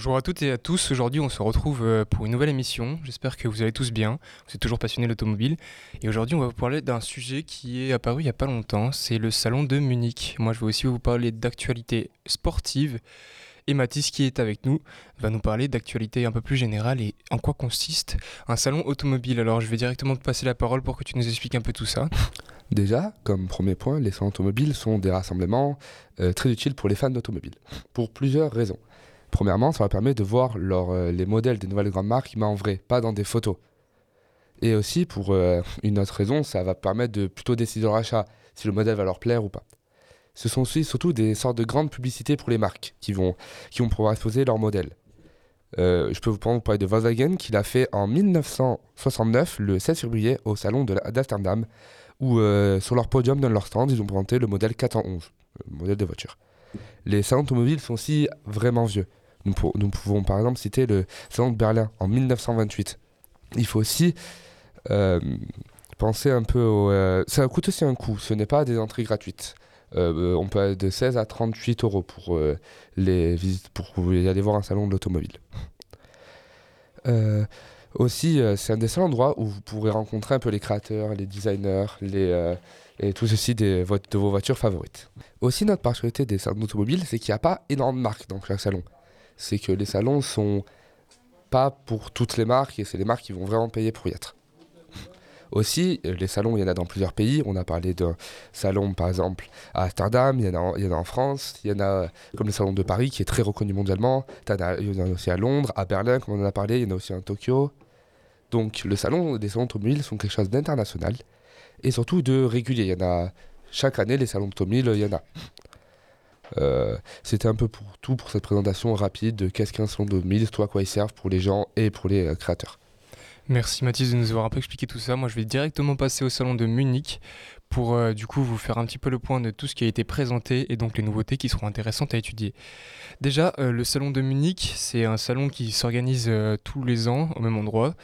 Bonjour à toutes et à tous, aujourd'hui on se retrouve euh, pour une nouvelle émission, j'espère que vous allez tous bien, vous êtes toujours passionnés d'automobile et aujourd'hui on va vous parler d'un sujet qui est apparu il n'y a pas longtemps, c'est le salon de Munich. Moi je vais aussi vous parler d'actualité sportive et Mathis qui est avec nous va nous parler d'actualité un peu plus générale et en quoi consiste un salon automobile. Alors je vais directement te passer la parole pour que tu nous expliques un peu tout ça. Déjà, comme premier point, les salons automobiles sont des rassemblements euh, très utiles pour les fans d'automobiles, pour plusieurs raisons. Premièrement, ça va permettre de voir euh, les modèles des nouvelles grandes marques, mais en vrai, pas dans des photos. Et aussi, pour euh, une autre raison, ça va permettre de plutôt décider leur achat, si le modèle va leur plaire ou pas. Ce sont aussi surtout des sortes de grandes publicités pour les marques qui vont, qui vont pouvoir exposer leur modèle. Euh, je peux vous parler de Volkswagen qui l'a fait en 1969, le 16 février, au salon d'Amsterdam, où sur leur podium, dans leur stand, ils ont présenté le modèle 411, le modèle de voiture. Les salons automobiles sont aussi vraiment vieux. Nous, pouvons par exemple citer le salon de Berlin en 1928. Il faut aussi euh, penser un peu au... Euh, ça coûte aussi un coût, ce n'est pas des entrées gratuites. Euh, on peut aller de 16 à 38 euros pour, les visites, pour aller voir un salon de l'automobile. aussi, c'est un des seuls endroits où vous pourrez rencontrer un peu les créateurs, les designers, les, et tout ceci de vos voitures favorites. Aussi, notre particularité des salons automobiles, c'est qu'il n'y a pas énormément de marques dans chaque salon c'est que les salons sont pas pour toutes les marques et c'est les marques qui vont vraiment payer pour y être. Aussi, les salons, il y en a dans plusieurs pays. On a parlé d'un salon, par exemple, à Amsterdam, il y, en a, en France, il y en a comme le salon de Paris, qui est très reconnu mondialement. Il y en a aussi à Londres, à Berlin, comme on en a parlé, il y en a aussi à Tokyo. Donc, le salon des salons automobiles sont quelque chose d'international et surtout de régulier. Il y en chaque année, les salons automobiles, il y en a. Euh, c'était un peu pour tout pour cette présentation rapide de qu'est-ce qu'un salon de toi à quoi ils servent pour les gens et pour les euh, créateurs. Merci Mathis de nous avoir un peu expliqué tout ça. Moi je vais directement passer au salon de Munich pour euh, du coup vous faire un petit peu le point de tout ce qui a été présenté et donc les nouveautés qui seront intéressantes à étudier. Déjà le salon de Munich c'est un salon qui s'organise tous les ans au même endroit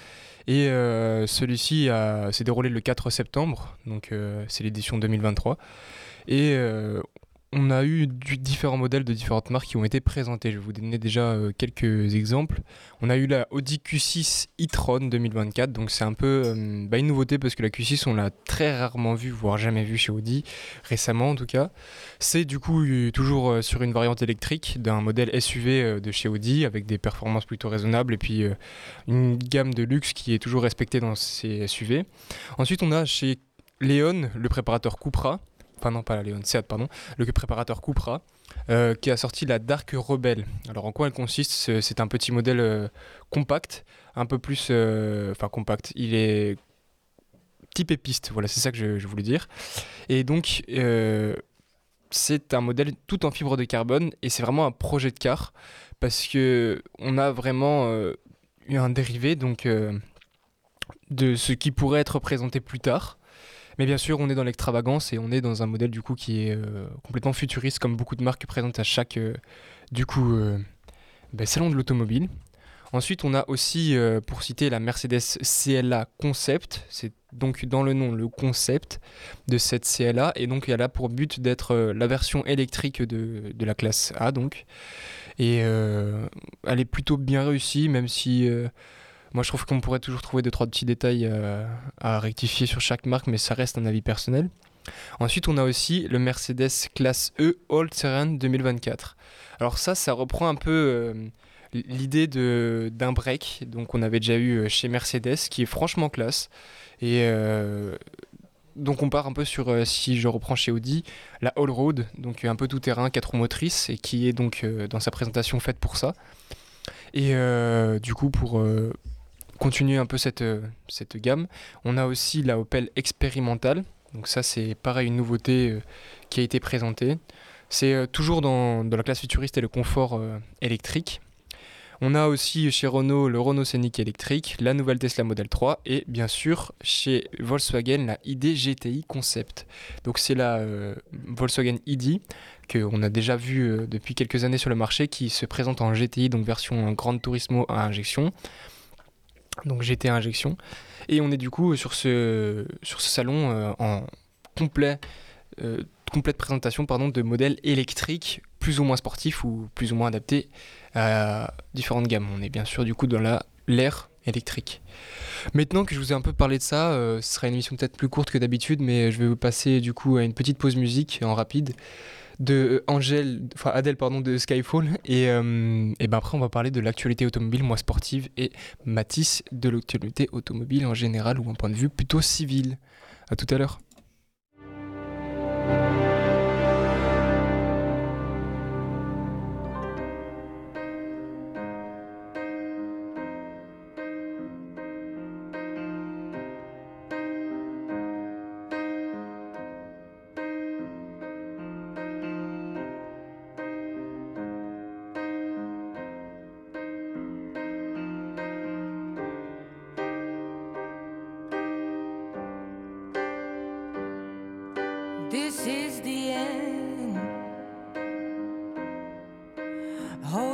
et celui-ci s'est déroulé le 4 septembre donc c'est l'édition 2023 et on a eu différents modèles de différentes marques qui ont été présentés. Je vais vous donner déjà euh, quelques exemples. On a eu la Audi Q6 e-tron 2024, donc c'est un peu euh, bah, une nouveauté parce que la Q6 on l'a très rarement vue, voire jamais vue chez Audi, récemment en tout cas. C'est du coup euh, toujours sur une variante électrique d'un modèle SUV de chez Audi avec des performances plutôt raisonnables et puis une gamme de luxe qui est toujours respectée dans ces SUV. Ensuite on a chez Léon le préparateur Cupra enfin non pas la Leon Seat pardon, le préparateur Cupra, euh, qui a sorti la Dark Rebel. Alors en quoi elle consiste? C'est un petit modèle euh, compact, un peu plus, euh, enfin compact. Il est type piste, voilà c'est ça que je, voulais dire. Et donc c'est un modèle tout en fibre de carbone et c'est vraiment un projet de car parce que on a vraiment eu un dérivé donc de ce qui pourrait être présenté plus tard mais bien sûr, on est dans l'extravagance et on est dans un modèle du coup qui est euh, complètement futuriste, comme beaucoup de marques présentent à chaque euh, du coup euh, ben, salon de l'automobile. Ensuite, on a aussi, pour citer la Mercedes CLA Concept, c'est donc dans le nom le concept de cette CLA, et donc elle a pour but d'être la version électrique de, de, la classe A, donc. Et elle est plutôt bien réussie, même si moi, je trouve qu'on pourrait toujours trouver deux, trois petits détails euh, à rectifier sur chaque marque, mais ça reste un avis personnel. Ensuite, on a aussi le Mercedes classe E All Terrain 2024. Alors ça, ça reprend un peu euh, l'idée d'un break, donc on avait déjà eu euh, chez Mercedes, qui est franchement classe. Et donc on part un peu sur, si je reprends chez Audi, la All Road, donc un peu tout terrain, 4 roues motrices, et qui est donc dans sa présentation faite pour ça. Et du coup, pour continuer un peu cette, euh, cette gamme. On a aussi la Opel expérimentale. Donc ça c'est pareil une nouveauté euh, qui a été présentée. C'est euh, toujours dans, la classe futuriste et le confort électrique. On a aussi chez Renault le Renault Scénic électrique, la nouvelle Tesla Model 3 et bien sûr chez Volkswagen la ID GTI Concept. Donc c'est la Volkswagen ID qu'on a déjà vu depuis quelques années sur le marché qui se présente en GTI, donc version Grand Turismo à injection donc GT injection. Et on est du coup sur ce, sur ce salon euh, en complet complète présentation pardon, de modèles électriques plus ou moins sportifs ou plus ou moins adaptés à différentes gammes. On est bien sûr du coup dans l'ère électrique. Maintenant que je vous ai un peu parlé de ça, ce sera une émission peut-être plus courte que d'habitude, mais je vais vous passer du coup à une petite pause musique en rapide de Angèle, enfin Adèle pardon, de Skyfall. Et, euh, ben après, on va parler de l'actualité automobile, moins sportive, et Matisse de l'actualité automobile en général ou un point de vue plutôt civil. À tout à l'heure.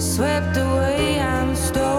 swept away I'm stolen.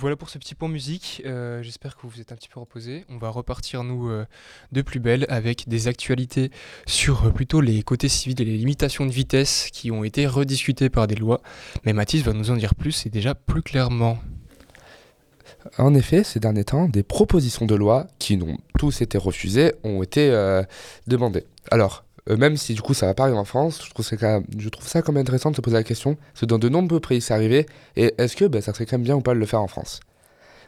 Voilà pour ce petit point musique. Euh, j'espère que vous vous êtes un petit peu reposé. On va repartir, nous, euh, de plus belle avec des actualités sur euh, plutôt les côtés civils et les limitations de vitesse qui ont été rediscutées par des lois. Mais Mathis va nous en dire plus et déjà plus clairement. En effet, ces derniers temps, des propositions de loi qui n'ont tous été refusées ont été demandées. Alors, euh, même si du coup ça va pas arriver en France, je trouve, ça, quand même- intéressant de se poser la question, parce que dans de nombreux pays c'est arrivé, et est-ce que ben, ça serait quand même bien ou pas de le faire en France?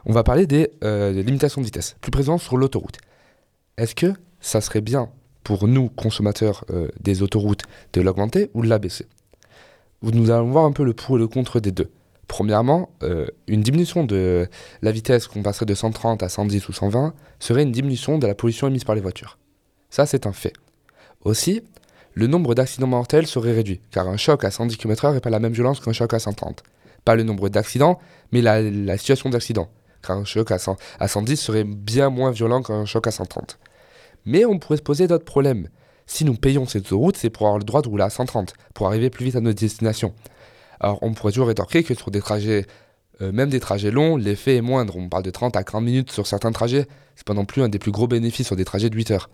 On va parler des, euh, des limitations de vitesse, plus présentes sur l'autoroute. Est-ce que ça serait bien pour nous, consommateurs euh, des autoroutes, de l'augmenter ou de l'abaisser? Nous allons voir un peu le pour et le contre des deux. Premièrement, une diminution de la vitesse qu'on passerait de 130 à 110 ou 120 serait une diminution de la pollution émise par les voitures. Ça, c'est un fait. Aussi, le nombre d'accidents mortels serait réduit, car un choc à 110 km/h n'est pas la même violence qu'un choc à 130. Pas le nombre d'accidents, mais la, situation d'accident, car un choc à, 100 à 110 serait bien moins violent qu'un choc à 130. Mais on pourrait se poser d'autres problèmes. Si nous payons ces autoroutes, c'est pour avoir le droit de rouler à 130, pour arriver plus vite à notre destination. Alors on pourrait toujours rétorquer que sur des trajets, euh, même des trajets longs, l'effet est moindre. On parle de 30 à 40 minutes sur certains trajets, c'est pas non plus un des plus gros bénéfices sur des trajets de 8 heures.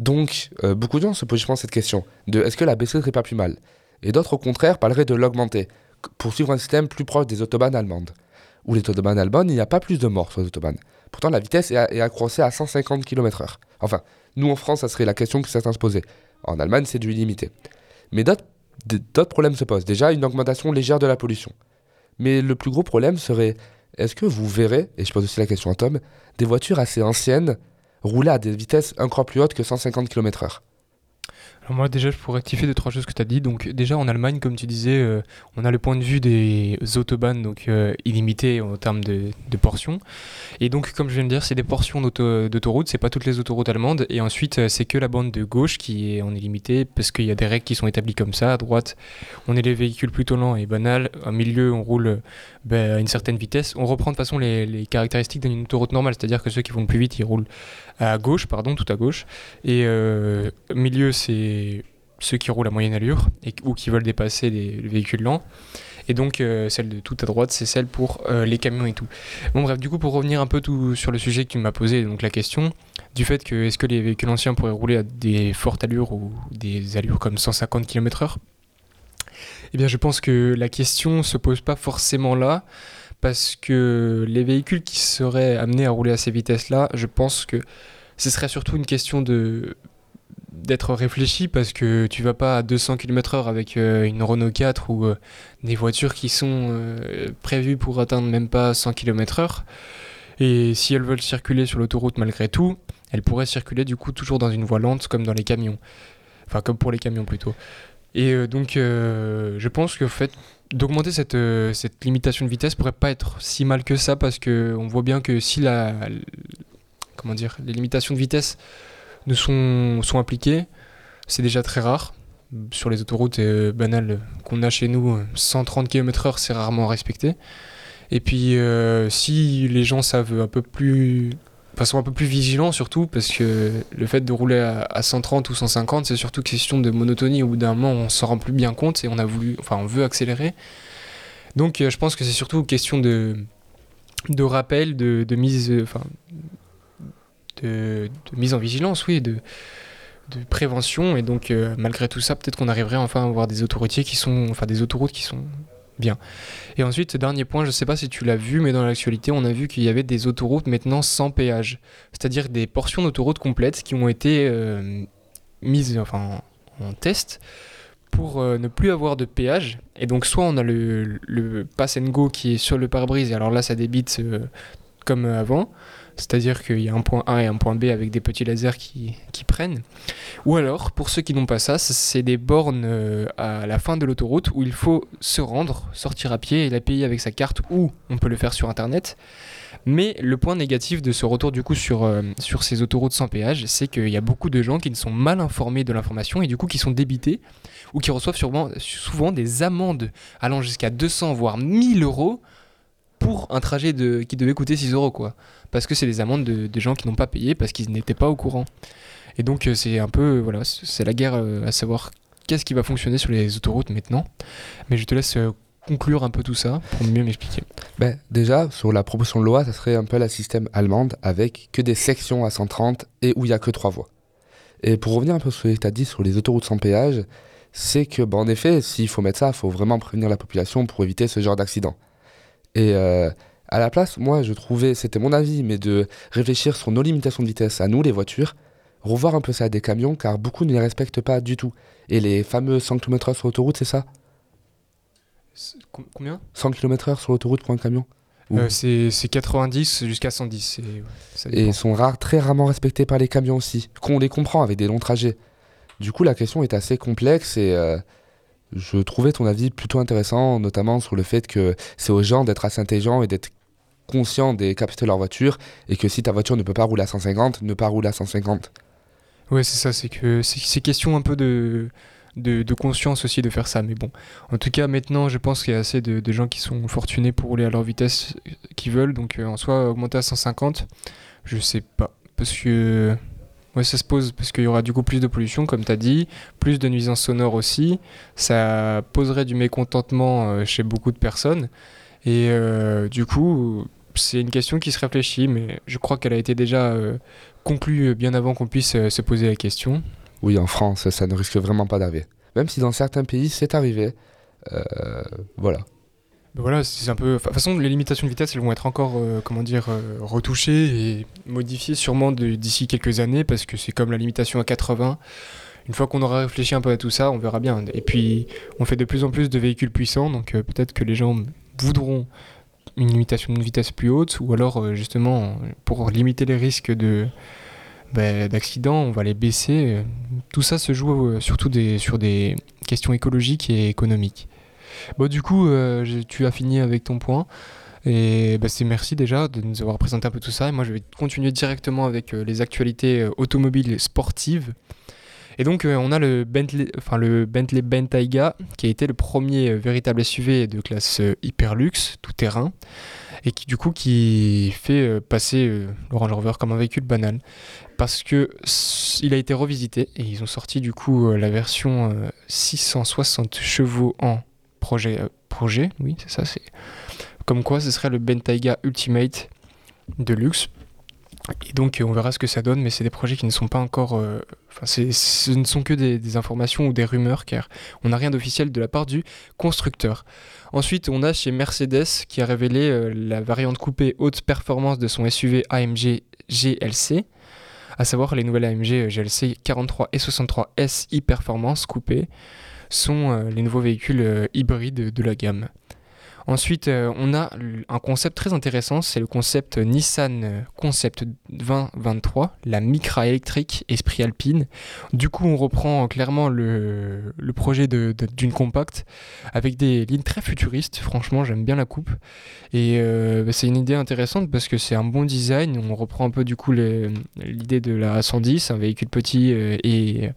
Donc euh, beaucoup de gens se posent, cette question de est-ce que la baisser serait pas plus mal? Et d'autres au contraire parleraient de l'augmenter, pour suivre un système plus proche des autobahnes allemandes. Où les autobahnes allemandes, il n'y a pas plus de morts sur les autobahnes. Pourtant la vitesse est, est accroissée à 150 km/h. Enfin, nous en France, ça serait la question que certains se posaient. En Allemagne, c'est du illimité. Mais d'autres problèmes se posent. Déjà, une augmentation légère de la pollution. Mais le plus gros problème serait, est-ce que vous verrez, et je pose aussi la question à Tom, des voitures assez anciennes rouler à des vitesses encore plus hautes que 150 km/h Alors moi déjà je pourrais rectifier deux trois choses que tu as dit. Donc déjà en Allemagne comme tu disais euh, on a le point de vue des autobahnes donc euh, illimité en termes de, portions. Et donc comme je viens de dire c'est des portions d'auto- d'autoroute, c'est pas toutes les autoroutes allemandes. Et ensuite euh, c'est que la bande de gauche qui est en illimité parce qu'il y a des règles qui sont établies comme ça. À droite on est les véhicules plutôt lents et banals. Au milieu on roule ben, à une certaine vitesse. On reprend de façon les, les caractéristiques d'une autoroute normale, c'est-à-dire que ceux qui vont le plus vite ils roulent à gauche, pardon, tout à gauche. Et euh, milieu, c'est ceux qui roulent à moyenne allure et, ou qui veulent dépasser les, les véhicules lents. Et donc, euh, celle de tout à droite, c'est celle pour euh, les camions et tout. Bon, bref, du coup, pour revenir un peu tout sur le sujet que tu m'as posé, donc la question du fait que est-ce que les véhicules anciens pourraient rouler à des fortes allures ou des allures comme 150 km/h Eh bien, je pense que la question se pose pas forcément là parce que les véhicules qui seraient amenés à rouler à ces vitesses-là, je pense que ce serait surtout une question de d'être réfléchi parce que tu vas pas à 200 km/h avec euh, une Renault 4 ou euh, des voitures qui sont euh, prévues pour atteindre même pas 100 km/h. Et si elles veulent circuler sur l'autoroute malgré tout, elles pourraient circuler du coup toujours dans une voie lente comme dans les camions. Enfin, comme pour les camions plutôt. Et euh, donc, euh, je pense que fait, d'augmenter cette, euh, cette limitation de vitesse pourrait pas être si mal que ça parce que on voit bien que si la, comment dire, les limitations de vitesse ne sont, sont appliquées, c'est déjà très rare. Sur les autoroutes banales qu'on a chez nous, euh, 130 km/h, c'est rarement respecté. Et puis, si les gens savent un peu plus. Sont un peu plus vigilants surtout, parce que le fait de rouler à, à 130 ou 150, c'est surtout question de monotonie. Au bout d'un moment, on s'en rend plus bien compte et on a voulu. Enfin, on veut accélérer. Donc, euh, je pense que c'est surtout question de, de rappel, de, de mise. euh, Enfin, de mise en vigilance, oui, de, de prévention. Et donc, euh, malgré tout ça, peut-être qu'on arriverait enfin à avoir des autoroutiers qui sont. Enfin, des autoroutes qui sont bien. Et ensuite, dernier point, je sais pas si tu l'as vu, mais dans l'actualité, on a vu qu'il y avait des autoroutes maintenant sans péage. C'est-à-dire des portions d'autoroutes complètes qui ont été euh, mises enfin, en test pour euh, ne plus avoir de péage. Et donc, soit on a le, le pass and go qui est sur le pare-brise, et alors là, ça débite euh, comme avant. C'est-à-dire qu'il y a un point A et un point B avec des petits lasers qui, qui prennent. Ou alors, pour ceux qui n'ont pas ça, c'est des bornes euh, à la fin de l'autoroute où il faut se rendre, sortir à pied et la payer avec sa carte ou on peut le faire sur Internet. Mais le point négatif de ce retour du coup sur, euh, sur ces autoroutes sans péage, c'est qu'il y a beaucoup de gens qui ne sont mal informés de l'information et du coup qui sont débités ou qui reçoivent sûrement, souvent des amendes allant jusqu'à 200 voire 1000 euros pour un trajet qui devait coûter 6 euros quoi. Parce que c'est des amendes de, gens qui n'ont pas payé parce qu'ils n'étaient pas au courant. Et donc euh, c'est un peu, euh, voilà, c'est la guerre euh, à savoir qu'est-ce qui va fonctionner sur les autoroutes maintenant. Mais je te laisse conclure un peu tout ça pour mieux m'expliquer. Ben, déjà, sur la proposition de loi, ça serait un peu la système allemande avec que des sections à 130 et où il n'y a que trois voies. Et pour revenir un peu sur ce que tu as dit sur les autoroutes sans péage, c'est que, ben, en effet, s'il faut mettre ça, il faut vraiment prévenir la population pour éviter ce genre d'accident. Et euh, À la place, moi, je trouvais, c'était mon avis, mais de réfléchir sur nos limitations de vitesse à nous, les voitures, revoir un peu ça des camions, car beaucoup ne les respectent pas du tout. Et les fameux 100 km/h sur l'autoroute, c'est ça? Combien? 100 km/h sur l'autoroute pour un camion euh, c'est 90 jusqu'à 110. Et, ils sont rares, très rarement respectés par les camions aussi. Qu'on les comprend avec des longs trajets. Du coup, la question est assez complexe et euh, je trouvais ton avis plutôt intéressant, notamment sur le fait que c'est aux gens d'être assez intelligents et d'être conscients des capacités de leur voiture et que si ta voiture ne peut pas rouler à 150, ne pas rouler à 150. Ouais, c'est ça, c'est que c'est question un peu de, de, conscience aussi de faire ça. Mais bon, en tout cas, maintenant, je pense qu'il y a assez de, gens qui sont fortunés pour rouler à leur vitesse qu'ils veulent. Donc, euh, en soi, augmenter à 150, je sais pas. Parce que. Ouais, ça se pose parce qu'il y aura du coup plus de pollution, comme tu as dit, plus de nuisances sonores aussi. Ça poserait du mécontentement euh, chez beaucoup de personnes. Et euh, du coup, c'est une question qui se réfléchit, mais je crois qu'elle a été déjà conclue bien avant qu'on puisse se poser la question. Oui, en France, ça ne risque vraiment pas d'arriver. Même si dans certains pays, c'est arrivé. Euh, voilà. Voilà, c'est un peu. De toute façon, les limitations de vitesse, elles vont être encore, euh, comment dire, euh, retouchées et modifiées sûrement d'ici quelques années parce que c'est comme la limitation à 80. Une fois qu'on aura réfléchi un peu à tout ça, on verra bien. Et puis, on fait de plus en plus de véhicules puissants, donc peut-être que les gens voudront une limitation de vitesse plus haute ou alors justement pour limiter les risques bah, d'accidents, on va les baisser. Tout ça se joue euh, surtout sur des questions écologiques et économiques. Bon, du coup, euh, tu as fini avec ton point. Et bah, c'est merci déjà de nous avoir présenté un peu tout ça. Et moi, je vais continuer directement avec euh, les actualités automobiles sportives. Et donc, on a le Bentley, enfin, le Bentley Bentayga, qui a été le premier véritable SUV de classe hyperluxe, tout terrain et qui du coup qui fait passer le Range Rover comme un véhicule banal parce que il a été revisité et ils ont sorti du coup euh, la version 660 euh, chevaux en projet euh, projet oui c'est ça c'est comme quoi ce serait le Bentayga Ultimate de luxe et donc on verra ce que ça donne mais c'est des projets qui ne sont pas encore enfin ce ne sont que des, informations ou des rumeurs car on n'a rien d'officiel de la part du constructeur. Ensuite on a chez Mercedes qui a révélé la variante coupée haute performance de son SUV AMG GLC à savoir les nouvelles AMG GLC 43 et 63 S e-Performance coupées sont euh, les nouveaux véhicules euh, hybrides de la gamme. Ensuite, euh, on a un concept très intéressant, c'est le concept Nissan Concept 2023, la Micra électrique Esprit Alpine. Du coup, on reprend clairement le, projet d'une compacte avec des lignes très futuristes. Franchement, j'aime bien la coupe. Et bah, c'est une idée intéressante parce que c'est un bon design. On reprend un peu du coup l'idée de la 110, un véhicule petit euh,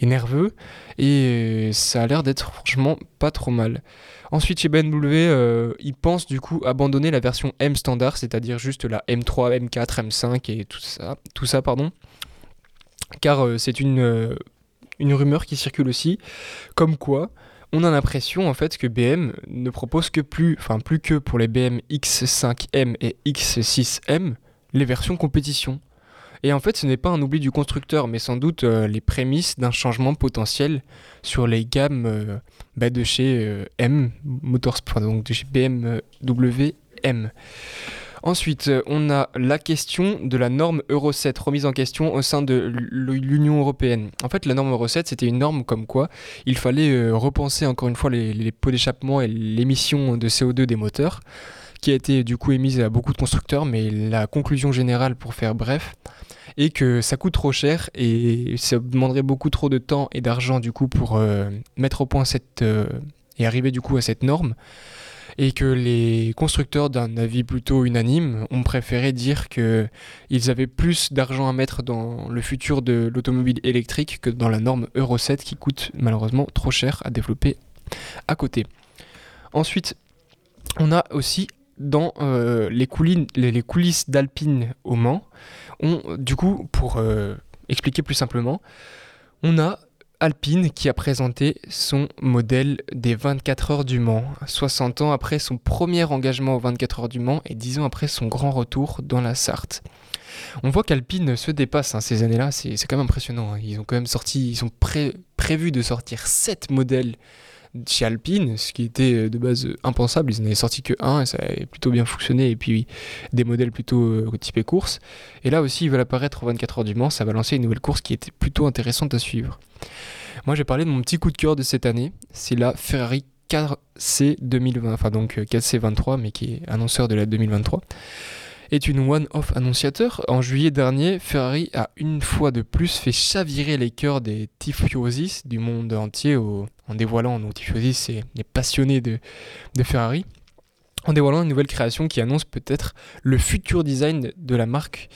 et nerveux. Et ça a l'air d'être franchement pas trop mal. Ensuite, chez BMW, euh, ils pensent du coup abandonner la version M standard, c'est-à-dire juste la M3, M4, M5 et tout ça, tout ça pardon. Car euh, c'est une, euh, une rumeur qui circule aussi, comme quoi on a l'impression en fait que BM ne propose que plus, enfin plus que pour les BM X5M et X6M, les versions compétition. Et en fait, ce n'est pas un oubli du constructeur, mais sans doute euh, les prémices d'un changement potentiel sur les gammes euh, bah, de chez euh, M Motorsport, donc de chez BMW M. Ensuite, on a la question de la norme Euro 7 remise en question au sein de l'Union européenne. En fait, la norme Euro 7, c'était une norme comme quoi il fallait repenser encore une fois les, les pots d'échappement et l'émission de CO2 des moteurs, qui a été du coup émise à beaucoup de constructeurs, mais la conclusion générale, pour faire bref, et que ça coûte trop cher et ça demanderait beaucoup trop de temps et d'argent du coup pour euh, mettre au point cette euh, et arriver du coup à cette norme et que les constructeurs d'un avis plutôt unanime ont préféré dire que ils avaient plus d'argent à mettre dans le futur de l'automobile électrique que dans la norme Euro 7 qui coûte malheureusement trop cher à développer à côté. Ensuite, on a aussi dans euh, les, coulisses d'Alpine au Mans, du coup, pour euh, expliquer plus simplement, on a Alpine qui a présenté son modèle des 24 heures du Mans, 60 ans après son premier engagement aux 24 heures du Mans et 10 ans après son grand retour dans la Sarthe. On voit qu'Alpine se dépasse hein, ces années-là, c'est quand même impressionnant. Hein. Ils ont quand même sorti, ils ont prévu de sortir 7 modèles chez Alpine, ce qui était de base impensable. Ils n'avaient sorti que un et ça avait plutôt bien fonctionné. Et puis des modèles plutôt typés course. Et là aussi, ils veulent apparaître aux 24 heures du Mans. Ça va lancer une nouvelle course qui était plutôt intéressante à suivre. Moi, j'ai parlé de mon petit coup de cœur de cette année. C'est la Ferrari 4C 2020, enfin donc 4C23, mais qui est annonceur de la 2023 est une one-off annonciateur. En juillet dernier, Ferrari a une fois de plus fait chavirer les cœurs des tifosi du monde entier en dévoilant, nos tifosi c'est les passionnés de, Ferrari, en dévoilant une nouvelle création qui annonce peut-être le futur design de la marque,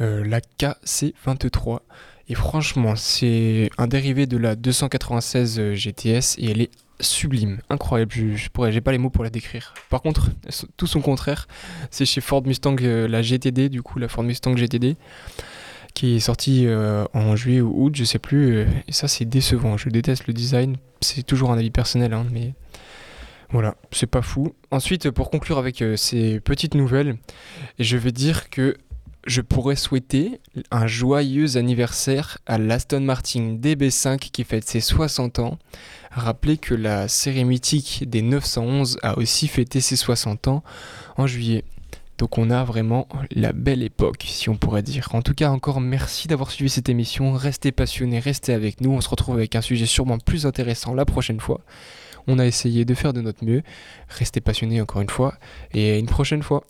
euh, la KC23. Et franchement, c'est un dérivé de la 296 GTS et elle est sublime, incroyable. Je, je pourrais, j'ai pas les mots pour la décrire. Par contre, tout son contraire, c'est chez Ford Mustang, euh, la GTD, du coup, la Ford Mustang GTD, qui est sortie euh, en juillet ou août, je sais plus. Euh, et ça, c'est décevant. Je déteste le design. C'est toujours un avis personnel, hein, mais voilà, c'est pas fou. Ensuite, pour conclure avec ces petites nouvelles, je vais dire que je pourrais souhaiter un joyeux anniversaire à l'Aston Martin DB5 qui fête ses 60 ans. Rappelez que la série mythique des 911 a aussi fêté ses 60 ans en juillet. Donc on a vraiment la belle époque, si on pourrait dire. En tout cas, encore merci d'avoir suivi cette émission. Restez passionnés, restez avec nous. On se retrouve avec un sujet sûrement plus intéressant la prochaine fois. On a essayé de faire de notre mieux. Restez passionnés encore une fois et une prochaine fois.